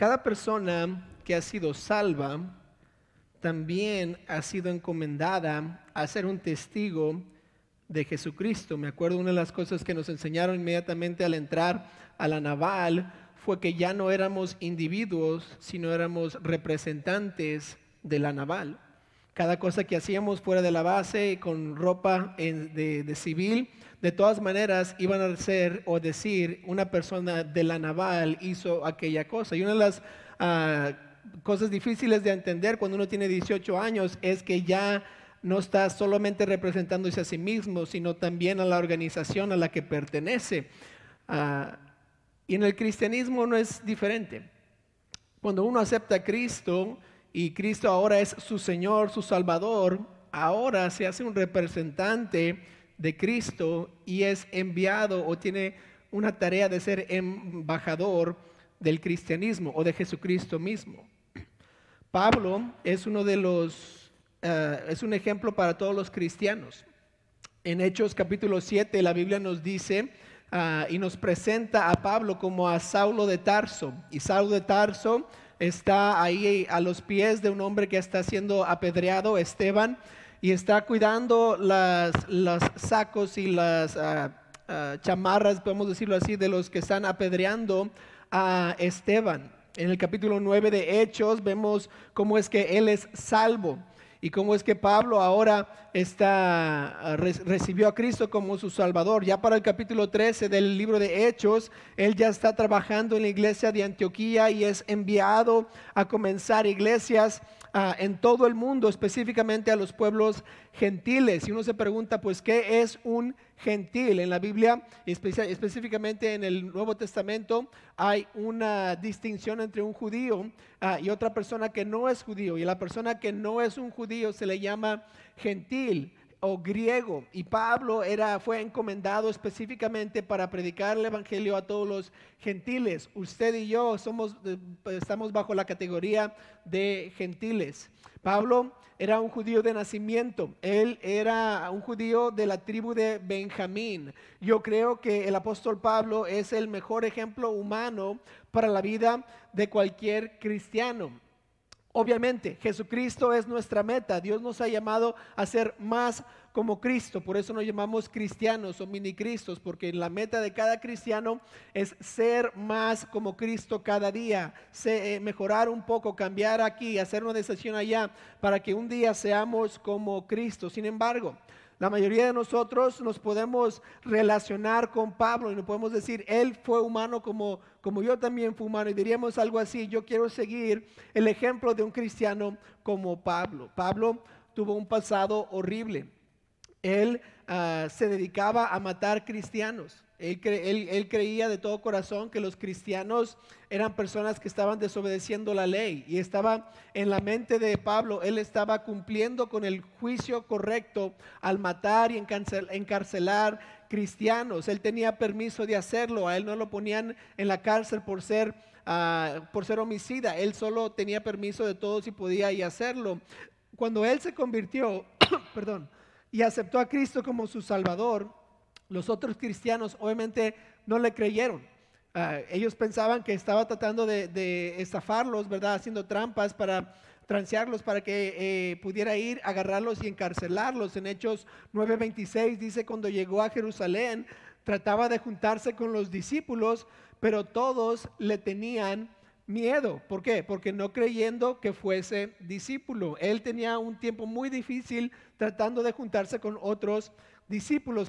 Cada persona que ha sido salva también ha sido encomendada a ser un testigo de Jesucristo. Me acuerdo una de las cosas que nos enseñaron inmediatamente al entrar a la naval fue que ya no éramos individuos, sino éramos representantes de la naval. Cada cosa que hacíamos fuera de la base con ropa de, civil, de todas maneras iban a ser o decir una persona de la naval hizo aquella cosa. Y una de las ah, cosas difíciles de entender cuando uno tiene 18 años es que ya no está solamente representándose a sí mismo, sino también a la organización a la que pertenece. Ah, y en el cristianismo no es diferente. Cuando uno acepta a Cristo y Cristo ahora es su Señor, su Salvador, ahora se hace un representante de Cristo y es enviado o tiene una tarea de ser embajador del cristianismo o de Jesucristo mismo. Pablo es uno de los, eh, es un ejemplo para todos los cristianos. En Hechos capítulo 7 la Biblia nos dice Ah, y nos presenta a Pablo como a Saulo de Tarso. Y Saulo de Tarso está ahí a los pies de un hombre que está siendo apedreado, Esteban, y está cuidando las, los sacos y las ah, chamarras, podemos decirlo así, de los que están apedreando a Esteban. En el capítulo 9 de Hechos vemos cómo es que él es salvo y cómo es que Pablo ahora está, recibió a Cristo como su Salvador. Ya para el capítulo 13 del libro de Hechos, él ya está trabajando en la iglesia de Antioquía y es enviado a comenzar iglesias en todo el mundo, específicamente a los pueblos gentiles. Y uno se pregunta, pues, ¿qué es un gentil? En la Biblia, específicamente en el Nuevo Testamento, hay una distinción entre un judío ah, y otra persona que no es judío. Y la persona que no es un judío se le llama gentil o griego. Y Pablo era, fue encomendado específicamente para predicar el Evangelio a todos los gentiles. Usted y yo somos, eh, estamos bajo la categoría de gentiles. Pablo era un judío de nacimiento, él era un judío de la tribu de Benjamín. Yo creo que el apóstol Pablo es el mejor ejemplo humano para la vida de cualquier cristiano. Obviamente, Jesucristo es nuestra meta. Dios nos ha llamado a ser más como Cristo. Por eso nos llamamos cristianos o mini cristos, porque la meta de cada cristiano es ser más como Cristo cada día, eh, mejorar un poco, cambiar aquí, hacer una decisión allá, para que un día seamos como Cristo. Sin embargo, la mayoría de nosotros nos podemos relacionar con Pablo y nos podemos decir, él fue humano como, como yo también fui humano. Y diríamos algo así, yo quiero seguir el ejemplo de un cristiano como Pablo. Pablo tuvo un pasado horrible. Él ah, se dedicaba a matar cristianos. Él, creía de todo corazón que los cristianos eran personas que estaban desobedeciendo la ley y estaba en la mente de Pablo, él estaba cumpliendo con el juicio correcto al matar y encarcelar cristianos. Él tenía permiso de hacerlo, a él no lo ponían en la cárcel por ser, ah, por ser homicida, él solo tenía permiso de todos y podía y hacerlo. Cuando él se convirtió, perdón, y aceptó a Cristo como su Salvador, los otros cristianos obviamente no le creyeron. Ah, ellos pensaban que estaba tratando de, estafarlos, ¿verdad? Haciendo trampas para transearlos para que eh, pudiera ir, agarrarlos y encarcelarlos. En Hechos 9:26 dice, cuando llegó a Jerusalén, trataba de juntarse con los discípulos, pero todos le tenían miedo. ¿Por qué? Porque no creyendo que fuese discípulo. Él tenía un tiempo muy difícil tratando de juntarse con otros discípulos.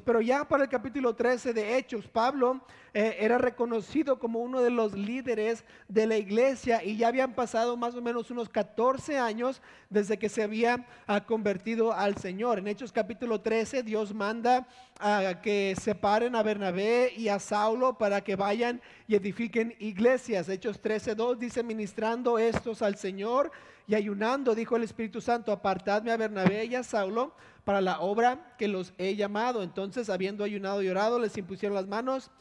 Pero ya para el capítulo 13 de Hechos, Pablo eh, era reconocido como uno de los líderes de la iglesia y ya habían pasado más o menos unos 14 años desde que se había ah, convertido al Señor. En Hechos capítulo 13, Dios manda a que separen a Bernabé y a Saulo para que vayan y edifiquen iglesias. Hechos 13, 2 dice, ministrando estos al Señor y ayunando, dijo el Espíritu Santo, apartadme a Bernabé y a Saulo para la obra que los he llamado. Entonces, habiendo ayunado y orado, les impusieron las manos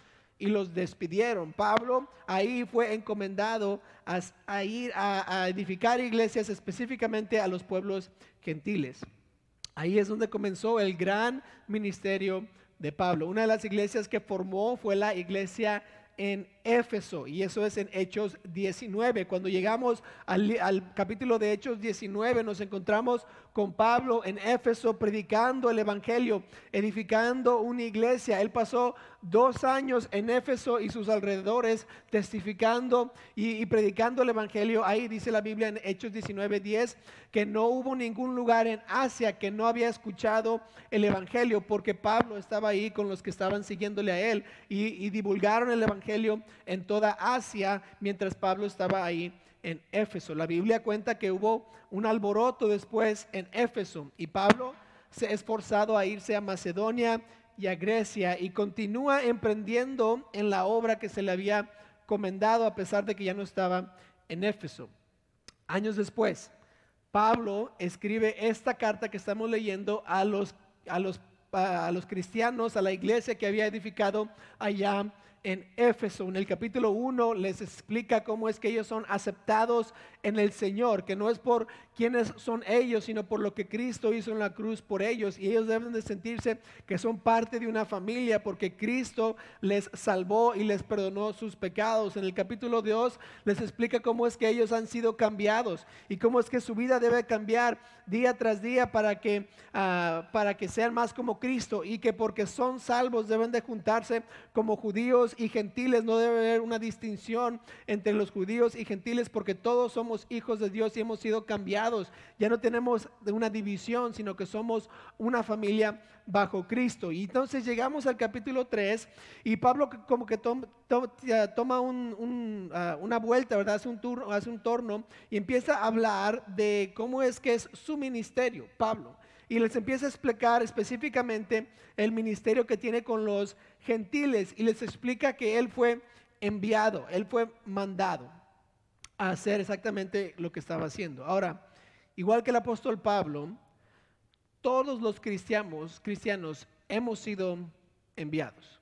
y los despidieron. Pablo ahí fue encomendado a, ir a, edificar iglesias específicamente a los pueblos gentiles. Ahí es donde comenzó el gran ministerio de Pablo. Una de las iglesias que formó fue la iglesia en Éfeso. Y eso es en Hechos 19. Cuando llegamos al, capítulo de Hechos 19 nos encontramos con Pablo en Éfeso predicando el Evangelio, edificando una iglesia. Él pasó dos años en Éfeso y sus alrededores testificando y, predicando el Evangelio. Ahí dice la Biblia en Hechos 19:10 que no hubo ningún lugar en Asia que no había escuchado el Evangelio porque Pablo estaba ahí con los que estaban siguiéndole a él y divulgaron el Evangelio en toda Asia mientras Pablo estaba ahí en Éfeso. La Biblia cuenta que hubo un alboroto después en Éfeso y Pablo se esforzado a irse a Macedonia y a Grecia y continúa emprendiendo en la obra que se le había comendado a pesar de que ya no estaba en Éfeso. Años después, Pablo escribe esta carta que estamos leyendo a los, a los, a los cristianos, a la iglesia que había edificado allá en Éfeso. En el capítulo 1 les explica cómo es que ellos son aceptados en el Señor, que no es por quienes son ellos, sino por lo que Cristo hizo en la cruz por ellos. Y ellos deben de sentirse que son parte de una familia porque Cristo les salvó y les perdonó sus pecados. En el capítulo 2 les explica cómo es que ellos han sido cambiados y cómo es que su vida debe cambiar día tras día para que, uh, para que sean más como Cristo y que porque son salvos deben de juntarse como judíos y gentiles. No debe haber una distinción entre los judíos y gentiles porque todos somos hijos de Dios y hemos sido cambiados. Ya no tenemos una división, sino que somos una familia bajo Cristo. Y entonces llegamos al capítulo 3 y Pablo como que toma, toma ah, una vuelta, ¿verdad? Hace un, turno, hace un torno y empieza a hablar de cómo es que es su ministerio, Pablo. Y les empieza a explicar específicamente el ministerio que tiene con los gentiles y les explica que él fue enviado, él fue mandado a hacer exactamente lo que estaba haciendo. Ahora, igual que el apóstol Pablo, todos los cristianos, cristianos hemos sido enviados,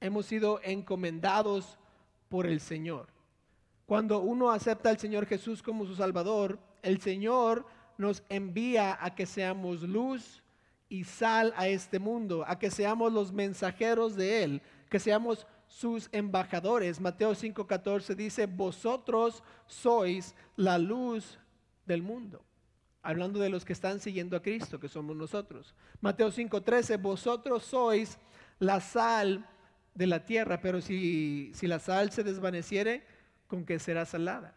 hemos sido encomendados por el Señor. Cuando uno acepta al Señor Jesús como su Salvador, el Señor nos envía a que seamos luz y sal a este mundo, a que seamos los mensajeros de Él, que seamos sus embajadores. Mateo 5:14 dice, vosotros sois la luz del mundo. Hablando de los que están siguiendo a Cristo, que somos nosotros. Mateo 5:13, vosotros sois la sal de la tierra, pero si, si la sal se desvaneciere, ¿con qué será salada?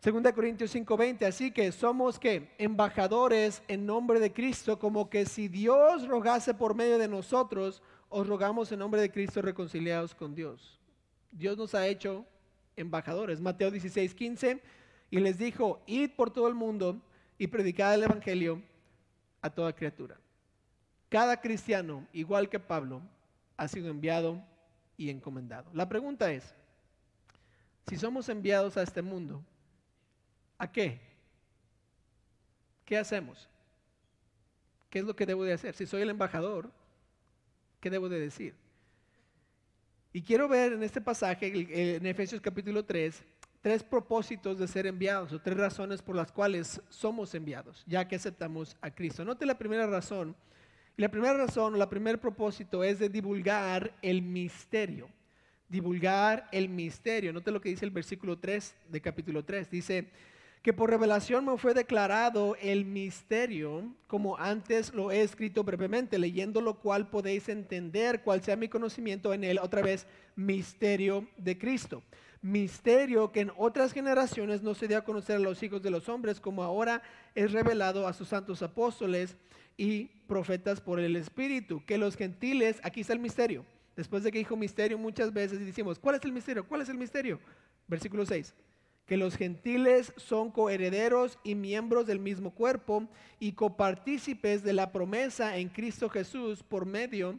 Segunda Corintios 5:20, así que somos que embajadores en nombre de Cristo, como que si Dios rogase por medio de nosotros, os rogamos en nombre de Cristo reconciliados con Dios. Dios nos ha hecho embajadores. Mateo 16, 15, y les dijo, id por todo el mundo y predicad el Evangelio a toda criatura. Cada cristiano, igual que Pablo, ha sido enviado y encomendado. La pregunta es, si somos enviados a este mundo, ¿a qué? ¿Qué hacemos? ¿Qué es lo que debo de hacer? Si soy el embajador, ¿Qué debo de decir? Y quiero ver en este pasaje, en Efesios capítulo 3, tres propósitos de ser enviados o tres razones por las cuales somos enviados, ya que aceptamos a Cristo. Note la primera razón. Y la primera razón, o la primer propósito es de divulgar el misterio. Divulgar el misterio. Note lo que dice el versículo 3 de capítulo 3. Dice, que por revelación me fue declarado el misterio, como antes lo he escrito brevemente, leyendo lo cual podéis entender cuál sea mi conocimiento en él, otra vez, misterio de Cristo. Misterio que en otras generaciones no se dio a conocer a los hijos de los hombres, como ahora es revelado a sus santos apóstoles y profetas por el Espíritu, que los gentiles, aquí está el misterio, después de que dijo misterio muchas veces y decimos, ¿cuál es el misterio? ¿Cuál es el misterio? Versículo 6 que los gentiles son coherederos y miembros del mismo cuerpo y copartícipes de la promesa en Cristo Jesús por medio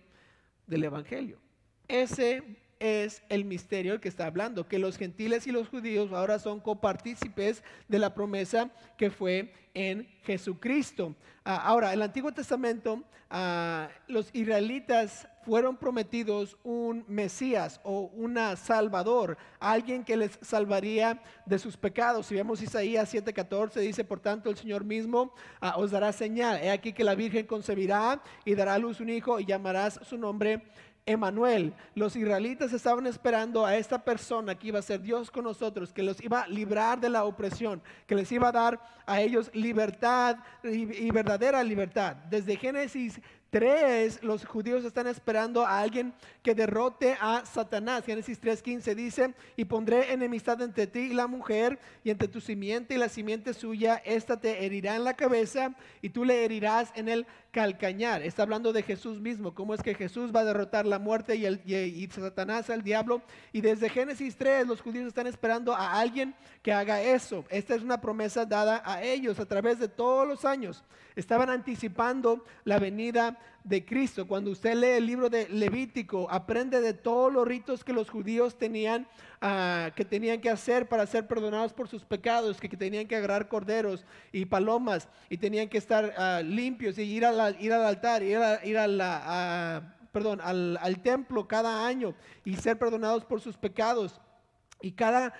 del Evangelio. Ese es el misterio que está hablando, que los gentiles y los judíos ahora son copartícipes de la promesa que fue en Jesucristo. Ah, ahora, el Antiguo Testamento, ah, los israelitas fueron prometidos un Mesías o una Salvador, alguien que les salvaría de sus pecados. Si vemos Isaías 7:14, dice, por tanto el Señor mismo ah, os dará señal. He aquí que la Virgen concebirá y dará a luz un hijo y llamarás su nombre Emanuel. Los israelitas estaban esperando a esta persona que iba a ser Dios con nosotros, que los iba a librar de la opresión, que les iba a dar a ellos libertad y, y verdadera libertad. Desde Génesis Tres, los judíos están esperando a alguien que derrote a Satanás. Génesis 3.15 dice, y pondré enemistad entre ti y la mujer, y entre tu simiente y la simiente suya, esta te herirá en la cabeza, y tú le herirás en el calcañar. Está hablando de Jesús mismo, cómo es que Jesús va a derrotar la muerte y, Satanás al diablo. Y desde Génesis 3 los judíos están esperando a alguien que haga eso. Esta es una promesa dada a ellos a través de todos los años. Estaban anticipando la venida de Cristo. Cuando usted lee el libro de Levítico, aprende de todos los ritos que los judíos tenían, uh, que tenían que hacer para ser perdonados por sus pecados, que, tenían que agarrar corderos y palomas y tenían que estar uh, limpios y ir, al altar, ir, a, ir al templo cada año y ser perdonados por sus pecados. Y cada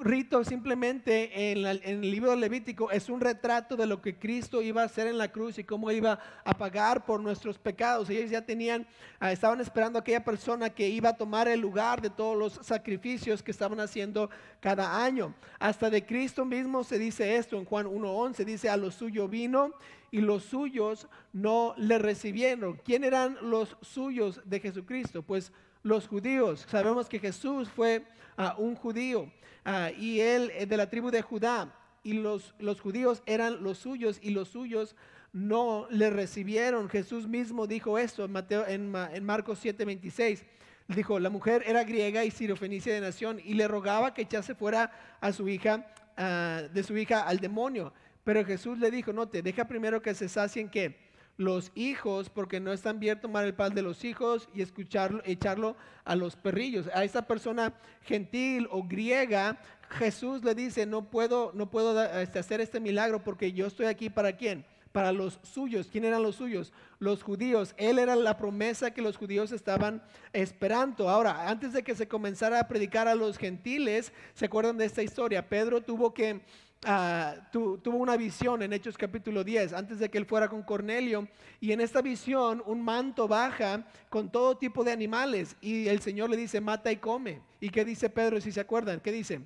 rito simplemente en, el libro Levítico es un retrato de lo que Cristo iba a hacer en la cruz y cómo iba a pagar por nuestros pecados. Ellos ya tenían, ah, estaban esperando a aquella persona que iba a tomar el lugar de todos los sacrificios que estaban haciendo cada año. Hasta de Cristo mismo se dice esto en Juan 1.11, dice a lo suyo vino y los suyos no le recibieron. ¿Quién eran los suyos de Jesucristo? Pues los judíos. Sabemos que Jesús fue uh, un judío. Ah, y él de la tribu de Judá, y los, los judíos eran los suyos, y los suyos no le recibieron. Jesús mismo dijo esto en, Mateo, en, en Marcos 7:26. Dijo, la mujer era griega y sirofenicia de nación, y le rogaba que echase fuera a su hija, ah, de su hija al demonio. Pero Jesús le dijo, no te deja primero que se sacien que los hijos, porque no están bien tomar el pan de los hijos y escucharlo, echarlo a los perrillos. A esta persona gentil o griega, Jesús le dice, no puedo, no puedo este, hacer este milagro porque yo estoy aquí para quién? Para los suyos. ¿Quién eran los suyos? Los judíos. Él era la promesa que los judíos estaban esperando. Ahora, antes de que se comenzara a predicar a los gentiles, ¿se acuerdan de esta historia? Pedro tuvo que Ah, tuvo una visión en Hechos capítulo 10, antes de que él fuera con Cornelio, y en esta visión un manto baja con todo tipo de animales, y el Señor le dice, mata y come. ¿Y qué dice Pedro, si se acuerdan? ¿Qué dice?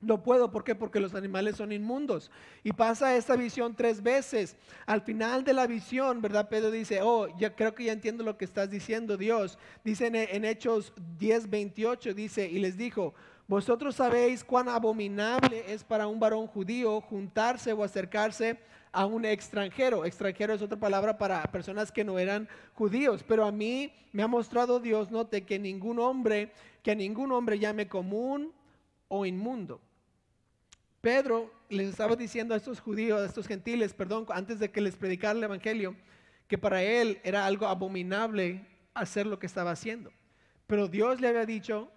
No puedo, ¿por qué? Porque los animales son inmundos. Y pasa esta visión tres veces. Al final de la visión, ¿verdad? Pedro dice, oh, ya creo que ya entiendo lo que estás diciendo, Dios. Dice en, en Hechos 10, 28, dice, y les dijo, vosotros sabéis cuán abominable es para un varón judío juntarse o acercarse a un extranjero. Extranjero es otra palabra para personas que no eran judíos. Pero a mí me ha mostrado Dios, note, que ningún hombre, que a ningún hombre llame común o inmundo. Pedro les estaba diciendo a estos judíos, a estos gentiles, perdón, antes de que les predicara el Evangelio, que para él era algo abominable hacer lo que estaba haciendo. Pero Dios le había dicho,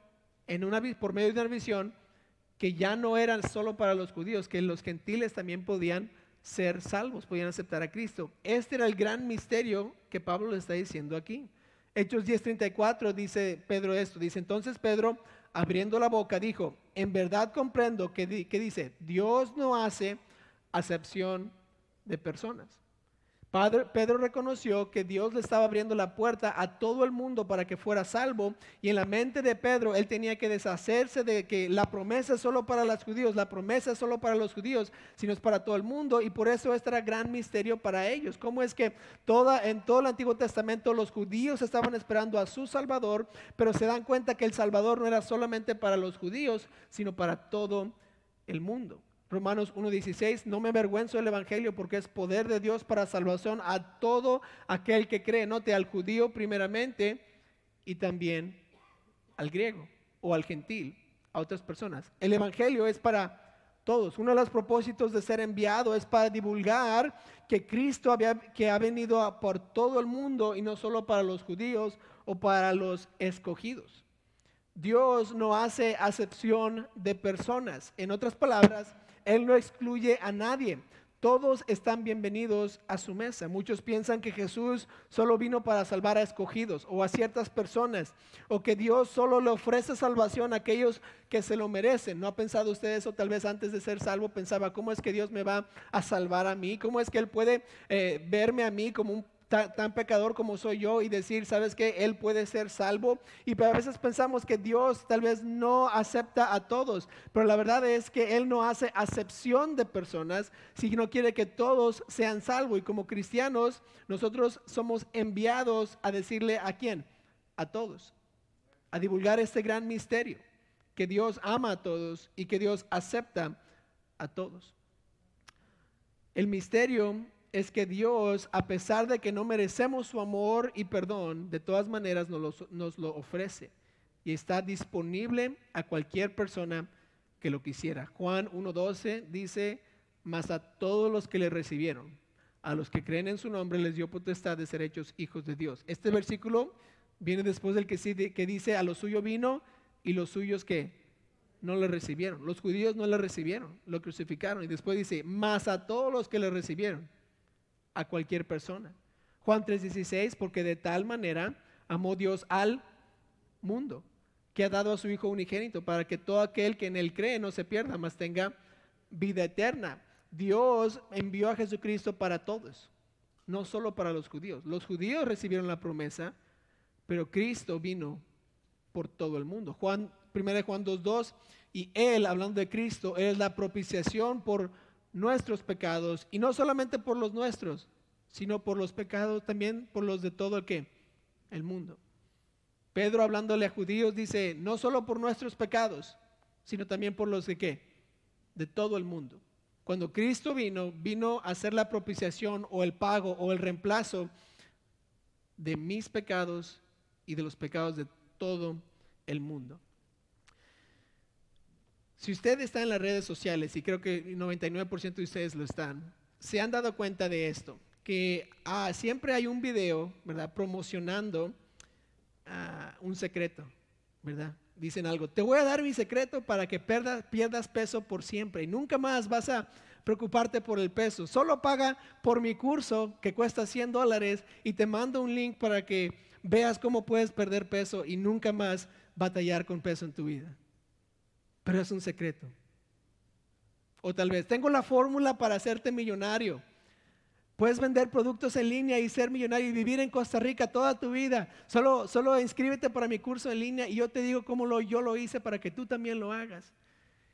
en una, por medio de una visión que ya no eran solo para los judíos, que los gentiles también podían ser salvos, podían aceptar a Cristo. Este era el gran misterio que Pablo le está diciendo aquí. Hechos 10:34 dice Pedro esto, dice entonces Pedro abriendo la boca dijo, en verdad comprendo que, que dice, Dios no hace acepción de personas. Pedro reconoció que Dios le estaba abriendo la puerta a todo el mundo para que fuera salvo y en la mente de Pedro él tenía que deshacerse de que la promesa es solo para los judíos, la promesa es solo para los judíos, sino es para todo el mundo y por eso este era gran misterio para ellos. ¿Cómo es que toda, en todo el Antiguo Testamento los judíos estaban esperando a su Salvador, pero se dan cuenta que el Salvador no era solamente para los judíos, sino para todo el mundo? Romanos 1.16, no me avergüenzo del Evangelio porque es poder de Dios para salvación a todo aquel que cree, note al judío primeramente y también al griego o al gentil, a otras personas. El Evangelio es para todos. Uno de los propósitos de ser enviado es para divulgar que Cristo había, que ha venido por todo el mundo y no solo para los judíos o para los escogidos. Dios no hace acepción de personas. En otras palabras, él no excluye a nadie. Todos están bienvenidos a su mesa. Muchos piensan que Jesús solo vino para salvar a escogidos o a ciertas personas, o que Dios solo le ofrece salvación a aquellos que se lo merecen. ¿No ha pensado usted eso? Tal vez antes de ser salvo pensaba, ¿cómo es que Dios me va a salvar a mí? ¿Cómo es que Él puede eh, verme a mí como un tan, pecador como soy yo y decir, ¿sabes qué? Él puede ser salvo. Y a veces pensamos que Dios tal vez no acepta a todos, pero la verdad es que Él no hace acepción de personas, sino quiere que todos sean salvos. Y como cristianos, nosotros somos enviados a decirle a quién? A todos, a divulgar este gran misterio, que Dios ama a todos y que Dios acepta a todos. El misterio es que Dios, a pesar de que no merecemos su amor y perdón, de todas maneras nos lo, ofrece y está disponible a cualquier persona que lo quisiera. Juan 1.12 dice, mas a todos los que le recibieron, a los que creen en su nombre, les dio potestad de ser hechos hijos de Dios. Este versículo viene después del que, que dice, a los suyos vino y los suyos que no le recibieron. Los judíos no le recibieron, lo crucificaron. Y después dice, mas a todos los que le recibieron a cualquier persona. Juan 3:16, porque de tal manera amó Dios al mundo, que ha dado a su Hijo unigénito, para que todo aquel que en él cree no se pierda, mas tenga vida eterna. Dios envió a Jesucristo para todos, no solo para los judíos. Los judíos recibieron la promesa, pero Cristo vino por todo el mundo. Juan 1 Juan 2:2 y él hablando de Cristo es la propiciación por nuestros pecados y no solamente por los nuestros, sino por los pecados también por los de todo el que el mundo. Pedro hablándole a judíos dice, no solo por nuestros pecados, sino también por los de qué? De todo el mundo. Cuando Cristo vino, vino a hacer la propiciación o el pago o el reemplazo de mis pecados y de los pecados de todo el mundo. Si usted está en las redes sociales, y creo que el 99% de ustedes lo están, se han dado cuenta de esto, que ah, siempre hay un video, ¿verdad? Promocionando ah, un secreto, ¿verdad? Dicen algo, te voy a dar mi secreto para que pierdas peso por siempre y nunca más vas a preocuparte por el peso. Solo paga por mi curso que cuesta 100 dólares y te mando un link para que veas cómo puedes perder peso y nunca más batallar con peso en tu vida pero es un secreto. O tal vez, tengo la fórmula para hacerte millonario. Puedes vender productos en línea y ser millonario y vivir en Costa Rica toda tu vida. Solo, solo inscríbete para mi curso en línea y yo te digo cómo lo, yo lo hice para que tú también lo hagas.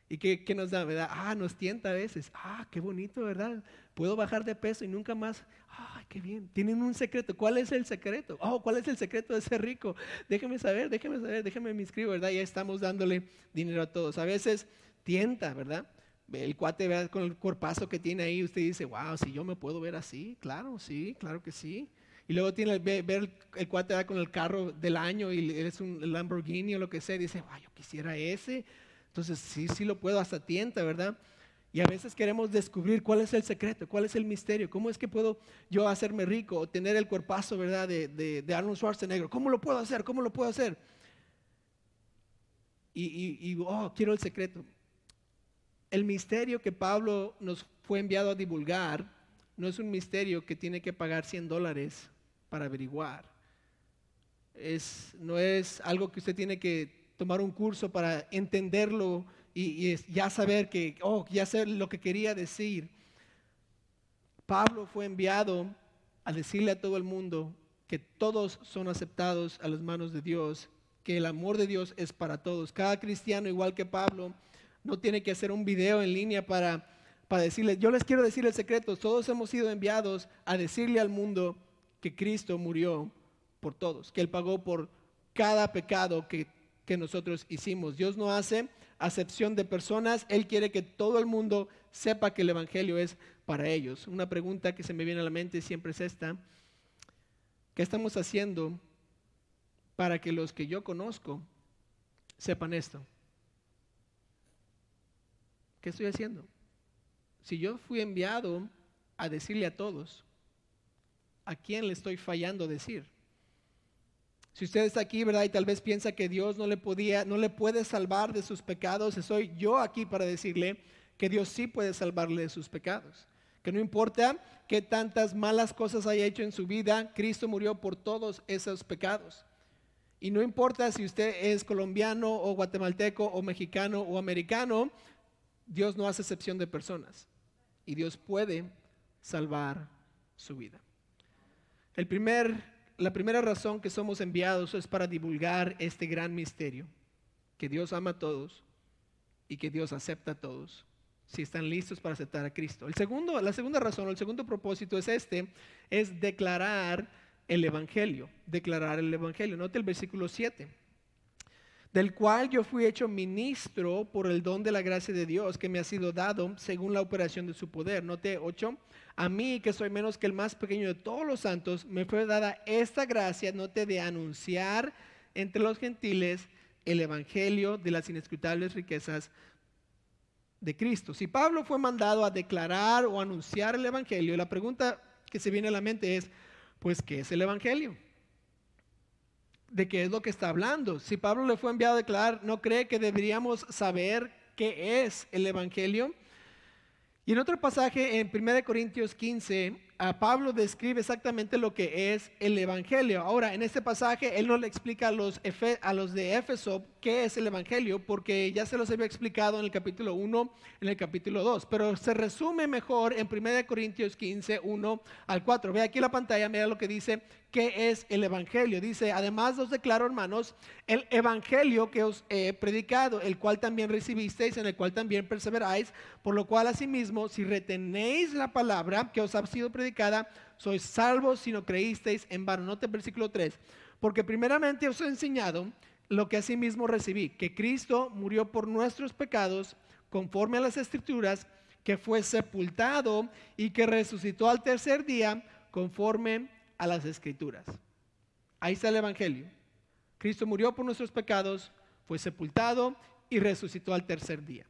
¿Y qué, qué, nos da, verdad? Ah, nos tienta a veces. Ah, qué bonito, ¿verdad? Puedo bajar de peso y nunca más. Ah, qué bien. Tienen un secreto. ¿Cuál es el secreto? Oh, ¿cuál es el secreto de ser rico? Déjeme saber, déjeme saber, déjeme me inscribo, ¿verdad? Ya estamos dándole dinero a todos. A veces tienta, ¿verdad? El cuate ¿verdad? con el cuerpazo que tiene ahí, usted dice, wow, si yo me puedo ver así, claro, sí, claro que sí. Y luego tiene ver el cuate con el carro del año y es un Lamborghini o lo que sea, dice, wow, yo quisiera ese entonces, sí, sí lo puedo hasta tienta, ¿verdad? Y a veces queremos descubrir cuál es el secreto, cuál es el misterio, cómo es que puedo yo hacerme rico o tener el cuerpazo, ¿verdad? De, de, Arnold Schwarzenegger. ¿Cómo lo puedo hacer? ¿Cómo lo puedo hacer? Y, y, oh, quiero el secreto. El misterio que Pablo nos fue enviado a divulgar no es un misterio que tiene que pagar 100 dólares para averiguar. Es, no es algo que usted tiene que tomar un curso para entenderlo y, ya saber que, oh, ya sé lo que quería decir. Pablo fue enviado a decirle a todo el mundo que todos son aceptados a las manos de Dios, que el amor de Dios es para todos. Cada cristiano, igual que Pablo, no tiene que hacer un video en línea para, para decirle, yo les quiero decir el secreto, todos hemos sido enviados a decirle al mundo que Cristo murió por todos, que Él pagó por cada pecado que que nosotros hicimos. Dios no hace acepción de personas, Él quiere que todo el mundo sepa que el Evangelio es para ellos. Una pregunta que se me viene a la mente siempre es esta, ¿qué estamos haciendo para que los que yo conozco sepan esto? ¿Qué estoy haciendo? Si yo fui enviado a decirle a todos, ¿a quién le estoy fallando decir? Si usted está aquí, ¿verdad? Y tal vez piensa que Dios no le podía, no le puede salvar de sus pecados, soy yo aquí para decirle que Dios sí puede salvarle de sus pecados. Que no importa qué tantas malas cosas haya hecho en su vida, Cristo murió por todos esos pecados. Y no importa si usted es colombiano o guatemalteco o mexicano o americano, Dios no hace excepción de personas. Y Dios puede salvar su vida. El primer, la primera razón que somos enviados es para divulgar este gran misterio, que Dios ama a todos y que Dios acepta a todos si están listos para aceptar a Cristo. El segundo, la segunda razón, el segundo propósito es este, es declarar el Evangelio, declarar el Evangelio. Note el versículo 7 del cual yo fui hecho ministro por el don de la gracia de Dios que me ha sido dado según la operación de su poder. Note 8. A mí, que soy menos que el más pequeño de todos los santos, me fue dada esta gracia, note, de anunciar entre los gentiles el evangelio de las inescrutables riquezas de Cristo. Si Pablo fue mandado a declarar o anunciar el evangelio, la pregunta que se viene a la mente es, pues, ¿qué es el evangelio? De qué es lo que está hablando. Si Pablo le fue enviado a declarar, ¿no cree que deberíamos saber qué es el Evangelio? Y en otro pasaje, en 1 Corintios 15, a Pablo describe exactamente lo que es el Evangelio. Ahora, en este pasaje, él no le explica a los, a los de Éfeso qué es el Evangelio, porque ya se los había explicado en el capítulo 1, en el capítulo 2, pero se resume mejor en 1 Corintios 15, 1 al 4. Ve aquí la pantalla, mira lo que dice, qué es el Evangelio. Dice, además os declaro, hermanos, el Evangelio que os he predicado, el cual también recibisteis, en el cual también perseveráis, por lo cual asimismo, si retenéis la palabra que os ha sido predicada, sois salvos si no creísteis en vano. Note el versículo 3. Porque primeramente os he enseñado lo que asimismo recibí, que Cristo murió por nuestros pecados conforme a las escrituras, que fue sepultado y que resucitó al tercer día conforme a las escrituras. Ahí está el Evangelio. Cristo murió por nuestros pecados, fue sepultado y resucitó al tercer día.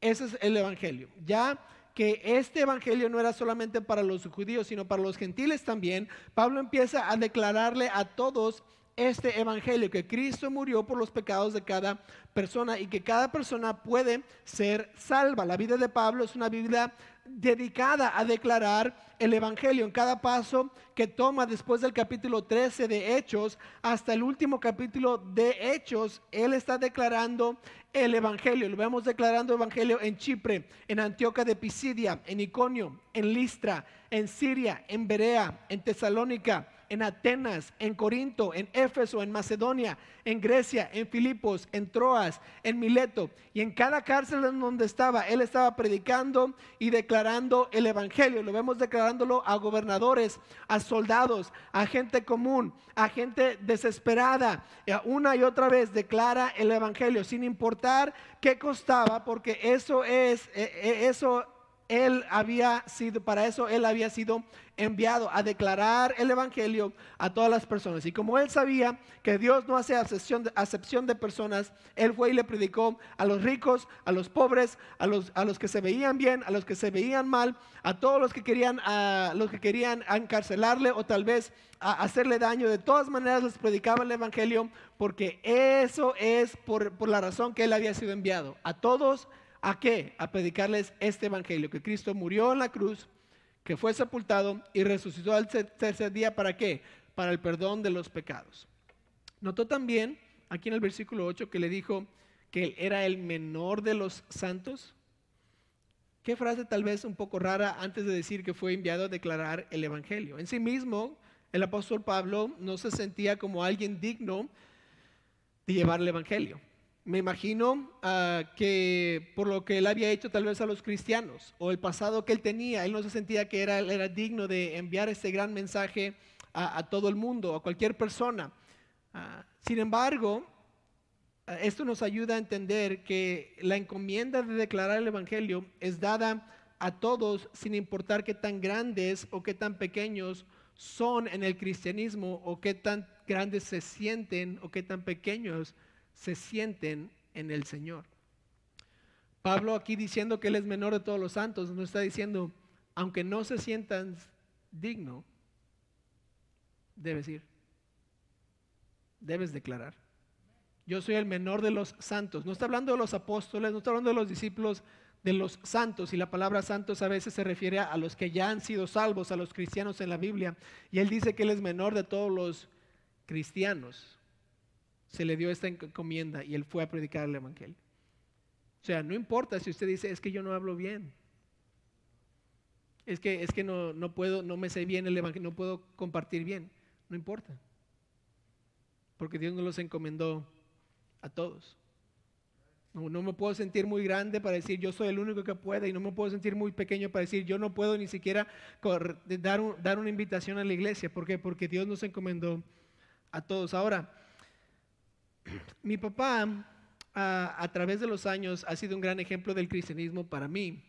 Ese es el Evangelio. Ya que este evangelio no era solamente para los judíos, sino para los gentiles también, Pablo empieza a declararle a todos este evangelio, que Cristo murió por los pecados de cada persona y que cada persona puede ser salva. La vida de Pablo es una vida dedicada a declarar el Evangelio en cada paso que toma después del capítulo 13 de Hechos hasta el último capítulo de Hechos, él está declarando el Evangelio. Lo vemos declarando Evangelio en Chipre, en Antioquia de Pisidia, en Iconio, en Listra, en Siria, en Berea, en Tesalónica, en Atenas, en Corinto, en Éfeso, en Macedonia, en Grecia, en Filipos, en Troas, en Mileto. Y en cada cárcel en donde estaba, él estaba predicando y declarando el Evangelio. Lo vemos declarándolo a gobernadores, a soldados, a gente común, a gente desesperada. Una y otra vez declara el Evangelio sin importar qué costaba, porque eso es, e, e, eso él había sido, para eso él había sido enviado a declarar el Evangelio a todas las personas. Y como él sabía que Dios no hace acepción de, personas, él fue y le predicó a los ricos, a los pobres, a los, a los que se veían bien, a los que se veían mal, a todos los que querían, a los que querían encarcelarle o tal vez a hacerle daño. De todas maneras les predicaba el Evangelio porque eso es por, por la razón que él había sido enviado. A todos ¿A qué? A predicarles este evangelio, que Cristo murió en la cruz, que fue sepultado y resucitó al tercer día. ¿Para qué? Para el perdón de los pecados. Notó también aquí en el versículo 8 que le dijo que él era el menor de los santos. Qué frase tal vez un poco rara antes de decir que fue enviado a declarar el Evangelio. En sí mismo, el apóstol Pablo no se sentía como alguien digno de llevar el Evangelio me imagino ah, que por lo que él había hecho tal vez a los cristianos o el pasado que él tenía, él no se sentía que era, digno de enviar este gran mensaje a, todo el mundo, a cualquier persona. Ah, sin embargo, ah, esto nos ayuda a entender que la encomienda de declarar el Evangelio es dada a todos sin importar qué tan grandes o qué tan pequeños son en el cristianismo o qué tan grandes se sienten o qué tan pequeños se sienten en el Señor. Pablo aquí diciendo que Él es menor de todos los santos, nos está diciendo, aunque no se sientan digno, debes ir. Debes declarar. Yo soy el menor de los santos. No está hablando de los apóstoles, no está hablando de los discípulos, de los santos. Y la palabra santos a veces se refiere a los que ya han sido salvos, a los cristianos en la Biblia. Y él dice que él es menor de todos los cristianos se le dio esta encomienda y él fue a predicar el Evangelio. O sea, no importa si usted dice, es que yo no hablo bien. Es que, es que no, no puedo, no me sé bien el evangelio, no puedo compartir bien. No importa. Porque Dios nos los encomendó a todos. No, me puedo sentir muy grande para decir yo soy el único que puede y no me puedo sentir muy pequeño para decir yo no puedo ni siquiera dar, dar una invitación a la iglesia. ¿Por qué? Porque Dios nos encomendó a todos. Ahora, mi papá a, través de los años ha sido un gran ejemplo del cristianismo para mí.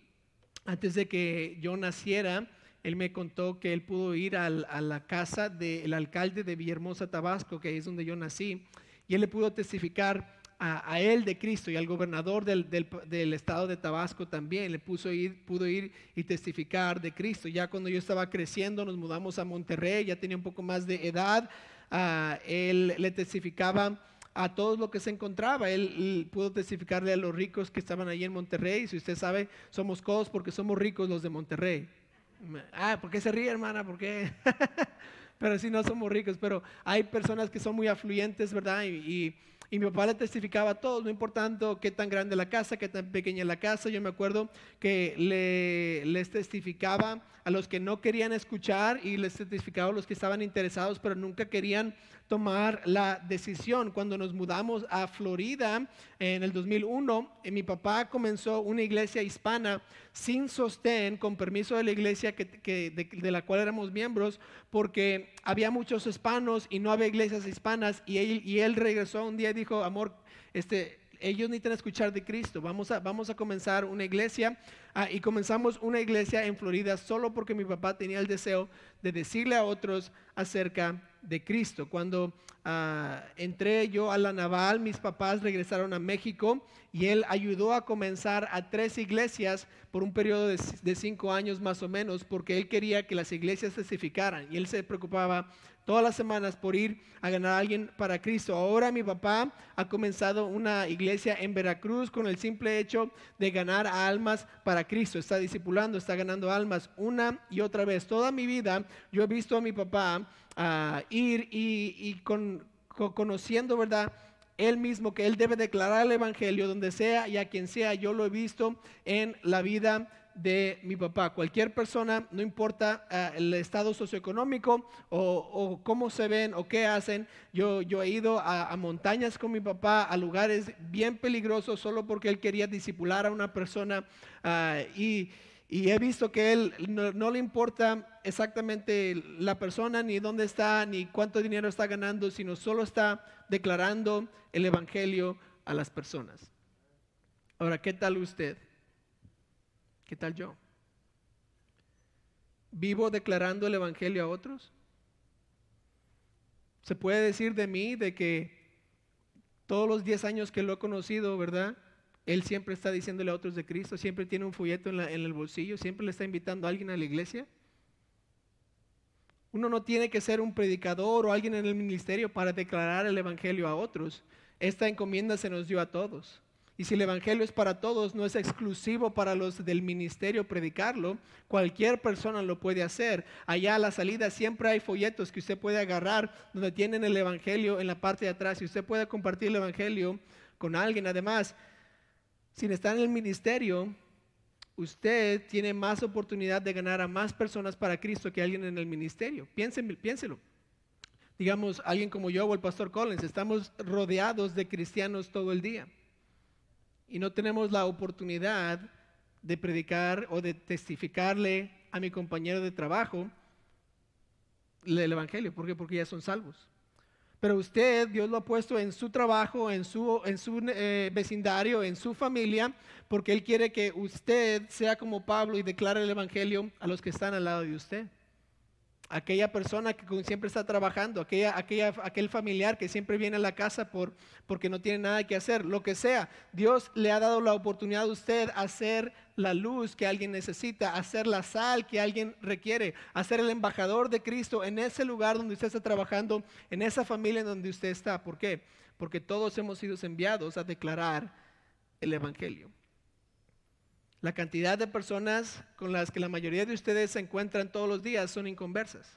Antes de que yo naciera, él me contó que él pudo ir a la casa del alcalde de Villahermosa, Tabasco, que es donde yo nací, y él le pudo testificar a, él de Cristo y al gobernador del, estado de Tabasco también. Le puso pudo ir y testificar de Cristo. Ya cuando yo estaba creciendo, nos mudamos a Monterrey, ya tenía un poco más de edad. Ah, él le testificaba a todos lo que se encontraba. Él, pudo testificarle a los ricos que estaban allí en Monterrey. Si usted sabe, somos codos porque somos ricos los de Monterrey. Ah, ¿por qué se ríe, hermana? ¿Por qué? pero si no somos ricos, pero hay personas que son muy afluyentes, ¿verdad? y y mi papá le testificaba a todos, no importando qué tan grande la casa, qué tan pequeña la casa. Yo me acuerdo que le, les testificaba a los que no querían escuchar y les testificaba a los que estaban interesados, pero nunca querían tomar la decisión. Cuando nos mudamos a Florida en el 2001, eh, mi papá comenzó una iglesia hispana sin sostén, con permiso de la iglesia que, de, la cual éramos miembros, porque había muchos hispanos y no había iglesias hispanas. Y él, y él regresó un día y dijo, amor, este, ellos necesitan escuchar de Cristo. Vamos a, vamos a comenzar una iglesia. Ah, y comenzamos una iglesia en Florida solo porque mi papá tenía el deseo de decirle a otros acerca de Cristo. Cuando ah, entré yo a la naval, mis papás regresaron a México y él ayudó a comenzar a tres iglesias por un periodo de, cinco años más o menos, porque él quería que las iglesias testificaran y él se preocupaba todas las semanas por ir a ganar a alguien para Cristo. Ahora mi papá ha comenzado una iglesia en Veracruz con el simple hecho de ganar almas para Cristo. Está discipulando, está ganando almas una y otra vez. Toda mi vida yo he visto a mi papá ah, ir y, con, conociendo, ¿verdad? él mismo que él debe declarar el evangelio donde sea y a quien sea. Yo lo he visto en la vida de mi papá. Cualquier persona, no importa ah, el estado socioeconómico o, cómo se ven o qué hacen. Yo, yo he ido a, montañas con mi papá, a lugares bien peligrosos solo porque él quería disipular a una persona ah, y, he visto que él no, no, le importa exactamente la persona, ni dónde está, ni cuánto dinero está ganando, sino solo está declarando el Evangelio a las personas. Ahora, ¿qué tal usted? ¿Qué tal yo? ¿Vivo declarando el Evangelio a otros? Se puede decir de mí de que todos los 10 años que lo he conocido, ¿verdad? Él siempre está diciéndole a otros de Cristo, siempre tiene un folleto en, en el bolsillo, siempre le está invitando a alguien a la iglesia. Uno no tiene que ser un predicador o alguien en el ministerio para declarar el Evangelio a otros. Esta encomienda se nos dio a todos. Y si el Evangelio es para todos, no es exclusivo para los del ministerio predicarlo, cualquier persona lo puede hacer. Allá a la salida siempre hay folletos que usted puede agarrar donde tienen el Evangelio en la parte de atrás y usted puede compartir el Evangelio con alguien. Además, sin estar en el ministerio, usted tiene más oportunidad de ganar a más personas para Cristo que alguien en el ministerio. piénselo. Digamos, alguien como yo o el pastor Collins, estamos rodeados de cristianos todo el día y no tenemos la oportunidad de predicar o de testificarle a mi compañero de trabajo el Evangelio. ¿Por qué? Porque ya son salvos. Pero usted, Dios lo ha puesto en su trabajo, en su, en su eh, vecindario, en su familia, porque Él quiere que usted sea como Pablo y declare el Evangelio a los que están al lado de usted aquella persona que siempre está trabajando, aquella, aquella, aquel familiar que siempre viene a la casa por, porque no tiene nada que hacer, lo que sea. Dios le ha dado la oportunidad a usted hacer la luz que alguien necesita, hacer la sal que alguien requiere, hacer el embajador de Cristo en ese lugar donde usted está trabajando, en esa familia en donde usted está. ¿Por qué? Porque todos hemos sido enviados a declarar el Evangelio. La cantidad de personas con las que la mayoría de ustedes se encuentran todos los días son inconversas.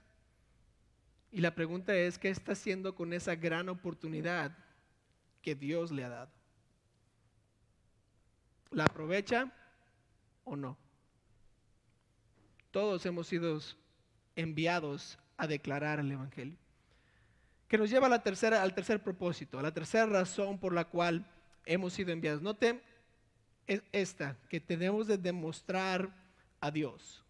Y la pregunta es, ¿qué está haciendo con esa gran oportunidad que Dios le ha dado? ¿La aprovecha o no? todos hemos sido enviados a declarar el Evangelio. Que nos lleva a la tercera, al tercer propósito, a la tercera razón por la cual hemos sido enviados. Note esta, que tenemos de demostrar a Dios.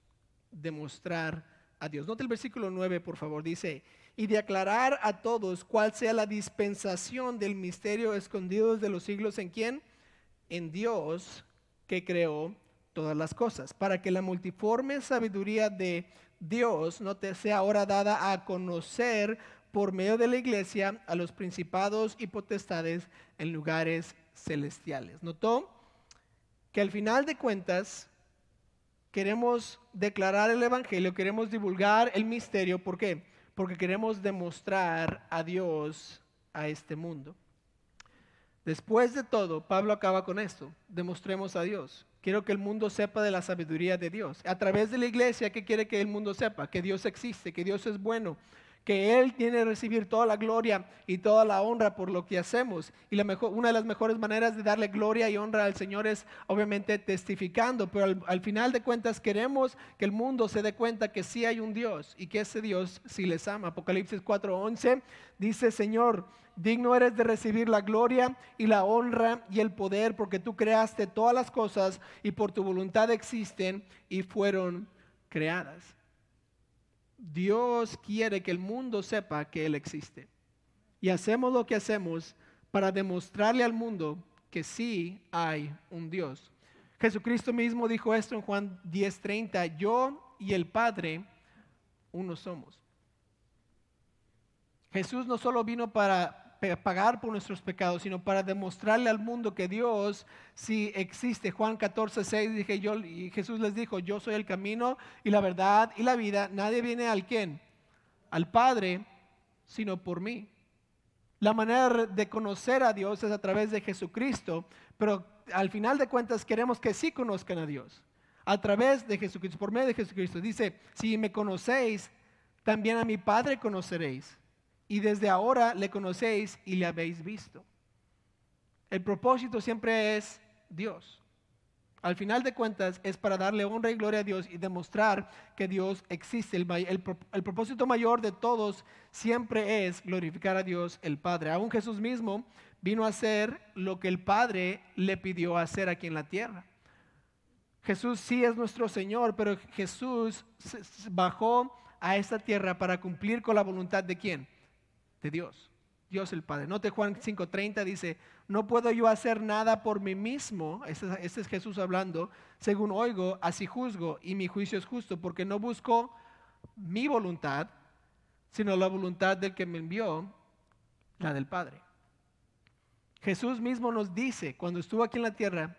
Demostrar a Dios. Note el versículo 9, por favor. Dice, y de aclarar a todos cuál sea la dispensación del misterio escondido desde los siglos en quién? En Dios que creó todas las cosas, para que la multiforme sabiduría de Dios no te sea ahora dada a conocer por medio de la iglesia a los principados y potestades en lugares celestiales. ¿Notó? Que al final de cuentas queremos declarar el Evangelio, queremos divulgar el misterio. ¿Por qué? Porque queremos demostrar a Dios a este mundo. Después de todo, Pablo acaba con esto. Demostremos a Dios. Quiero que el mundo sepa de la sabiduría de Dios. A través de la iglesia, ¿qué quiere que el mundo sepa? Que Dios existe, que Dios es bueno, que Él tiene que recibir toda la gloria y toda la honra por lo que hacemos. Y la mejor, una de las mejores maneras de darle gloria y honra al Señor es obviamente testificando, pero al, al, final de cuentas queremos que el mundo se dé cuenta que sí hay un Dios y que ese Dios sí les ama. Apocalipsis 4:11 dice, Señor, digno eres de recibir la gloria y la honra y el poder porque tú creaste todas las cosas y por tu voluntad existen y fueron creadas. Dios quiere que el mundo sepa que Él existe. Y hacemos lo que hacemos para demostrarle al mundo que sí hay un Dios. Jesucristo mismo dijo esto en Juan 10:30, yo y el Padre uno somos. Jesús no solo vino para pagar por nuestros pecados, sino para demostrarle al mundo que Dios sí existe. Juan 14, 6 dije yo, y Jesús les dijo, yo soy el camino y la verdad y la vida. Nadie viene al quién, al Padre, sino por mí. La manera de conocer a Dios es a través de Jesucristo, pero al final de cuentas queremos que sí conozcan a Dios. A través de Jesucristo, por medio de Jesucristo. Dice, si me conocéis, también a mi Padre conoceréis y desde ahora le conocéis y le habéis visto. El propósito siempre es Dios. Al final de cuentas es para darle honra y gloria a Dios y demostrar que Dios existe. El, propósito mayor de todos siempre es glorificar a Dios el Padre. Aún Jesús mismo vino a hacer lo que el Padre le pidió hacer aquí en la tierra. Jesús sí es nuestro Señor, pero Jesús bajó a esta tierra para cumplir con la voluntad de quién? De Dios, Dios el Padre. Note Juan 5:30 dice, no puedo yo hacer nada por mí mismo, este, este, es Jesús hablando, según oigo, así juzgo, y mi juicio es justo, porque no busco mi voluntad, sino la voluntad del que me envió, la del Padre. Jesús mismo nos dice, cuando estuvo aquí en la tierra,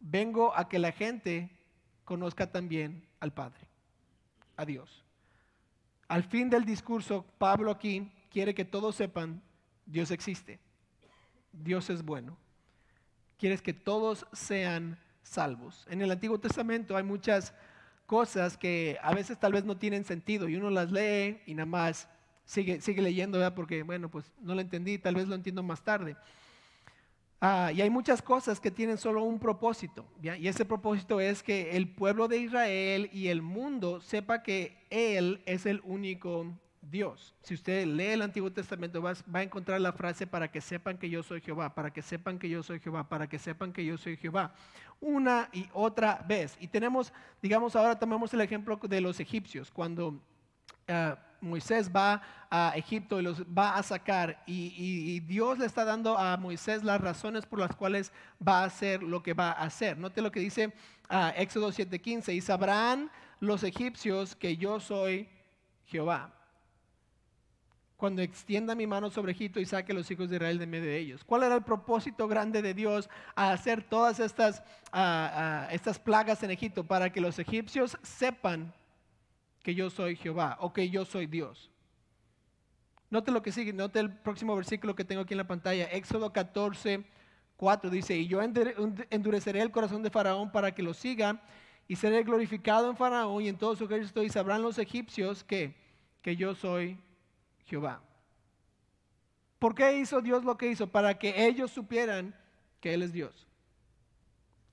vengo a que la gente conozca también al Padre, a Dios. Al fin del discurso, Pablo aquí quiere que todos sepan, Dios existe, Dios es bueno. Quieres que todos sean salvos. En el Antiguo Testamento hay muchas cosas que a veces tal vez no tienen sentido y uno las lee y nada más sigue, sigue leyendo, ¿verdad? porque bueno, pues no lo entendí, tal vez lo entiendo más tarde. Ah, y hay muchas cosas que tienen solo un propósito, y ese propósito es que el pueblo de Israel y el mundo sepa que Él es el único Dios. Si usted lee el Antiguo Testamento va, a encontrar la frase para que sepan que yo soy Jehová, para que sepan que yo soy Jehová, para que sepan que yo soy Jehová. Una y otra vez. Y tenemos, digamos, ahora tomamos el ejemplo de los egipcios, cuando uh, Moisés va a Egipto y los va a sacar y, y, Dios le está dando a Moisés las razones por las cuales va a hacer lo que va a hacer. Note lo que dice uh, Éxodo 7:15, y sabrán los egipcios que yo soy Jehová cuando extienda mi mano sobre Egipto y saque a los hijos de Israel de medio de ellos. ¿Cuál era el propósito grande de Dios a hacer todas estas, estas plagas en Egipto? Para que los egipcios sepan que yo soy Jehová o que yo soy Dios. Note lo que sigue, note el próximo versículo que tengo aquí en la pantalla, Éxodo 14, 4 dice, y yo endureceré el corazón de Faraón para que lo siga, y seré glorificado en Faraón y en todo su ejército, y sabrán los egipcios que, que yo soy Jehová. ¿Por qué hizo Dios lo que hizo? Para que ellos supieran que Él es Dios,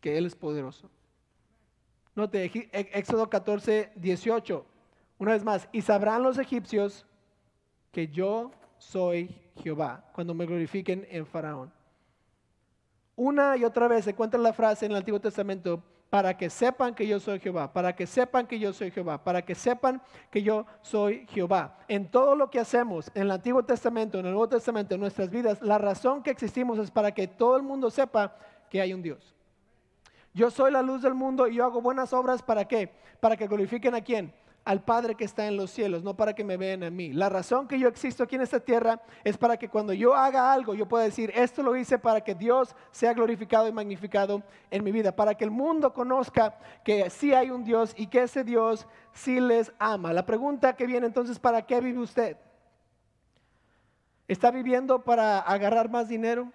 que Él es poderoso. Note, É- Éxodo 14, 18. Una vez más, y sabrán los egipcios que yo soy Jehová cuando me glorifiquen en Faraón. Una y otra vez se encuentra la frase en el Antiguo Testamento, para que sepan que yo soy Jehová, para que sepan que yo soy Jehová, para que sepan que yo soy Jehová. En todo lo que hacemos en el Antiguo Testamento, en el Nuevo Testamento, en nuestras vidas, la razón que existimos es para que todo el mundo sepa que hay un Dios. Yo soy la luz del mundo y yo hago buenas obras para qué? Para que glorifiquen a quién? Al Padre que está en los cielos, no para que me vean a mí. La razón que yo existo aquí en esta tierra es para que cuando yo haga algo, yo pueda decir, esto lo hice para que Dios sea glorificado y magnificado en mi vida, para que el mundo conozca que sí hay un Dios y que ese Dios sí les ama. La pregunta que viene entonces, ¿para qué vive usted? ¿Está viviendo para agarrar más dinero?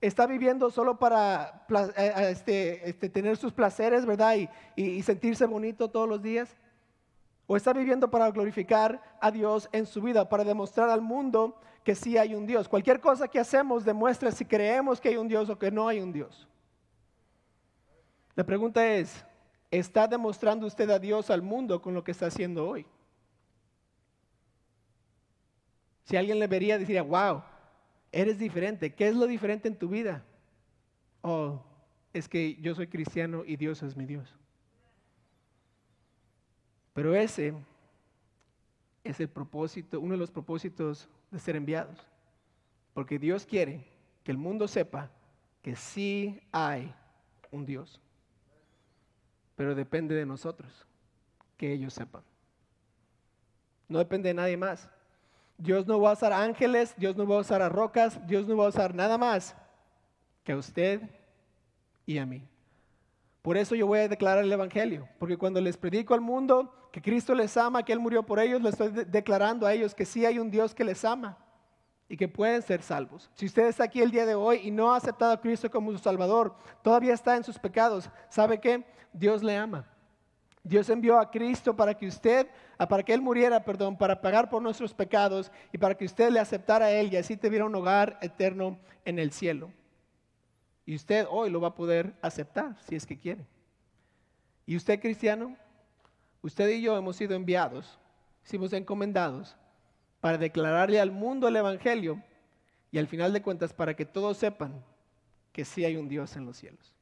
está viviendo solo para eh, este, este, tener sus placeres, ¿verdad? Y sentirse bonito todos los días. O está viviendo para glorificar a Dios en su vida, para demostrar al mundo que sí hay un Dios. Cualquier cosa que hacemos demuestra si creemos que hay un Dios o que no hay un Dios. La pregunta es, ¿está demostrando usted a Dios al mundo con lo que está haciendo hoy? Si alguien le vería, diría, wow, eres diferente. ¿Qué es lo diferente en tu vida? Oh, es que yo soy cristiano y Dios es mi Dios. Pero ese es el propósito, uno de los propósitos de ser enviados. Porque Dios quiere que el mundo sepa que sí hay un Dios. Pero depende de nosotros que ellos sepan. No depende de nadie más. Dios no va a usar ángeles, Dios no va a usar rocas, Dios no va a usar nada más que a usted y a mí. Por eso yo voy a declarar el Evangelio, porque cuando les predico al mundo que Cristo les ama, que Él murió por ellos, les estoy de- declarando a ellos que sí hay un Dios que les ama y que pueden ser salvos. Si usted está aquí el día de hoy y no ha aceptado a Cristo como su Salvador, todavía está en sus pecados, ¿sabe qué? Dios le ama. Dios envió a Cristo para que usted, ah, para que Él muriera, perdón, para pagar por nuestros pecados y para que usted le aceptara a Él y así tuviera un hogar eterno en el cielo. Y usted hoy lo va a poder aceptar si es que quiere. Y usted cristiano, usted y yo hemos sido enviados, hemos encomendados para declararle al mundo el Evangelio y al final de cuentas para que todos sepan que sí hay un Dios en los cielos.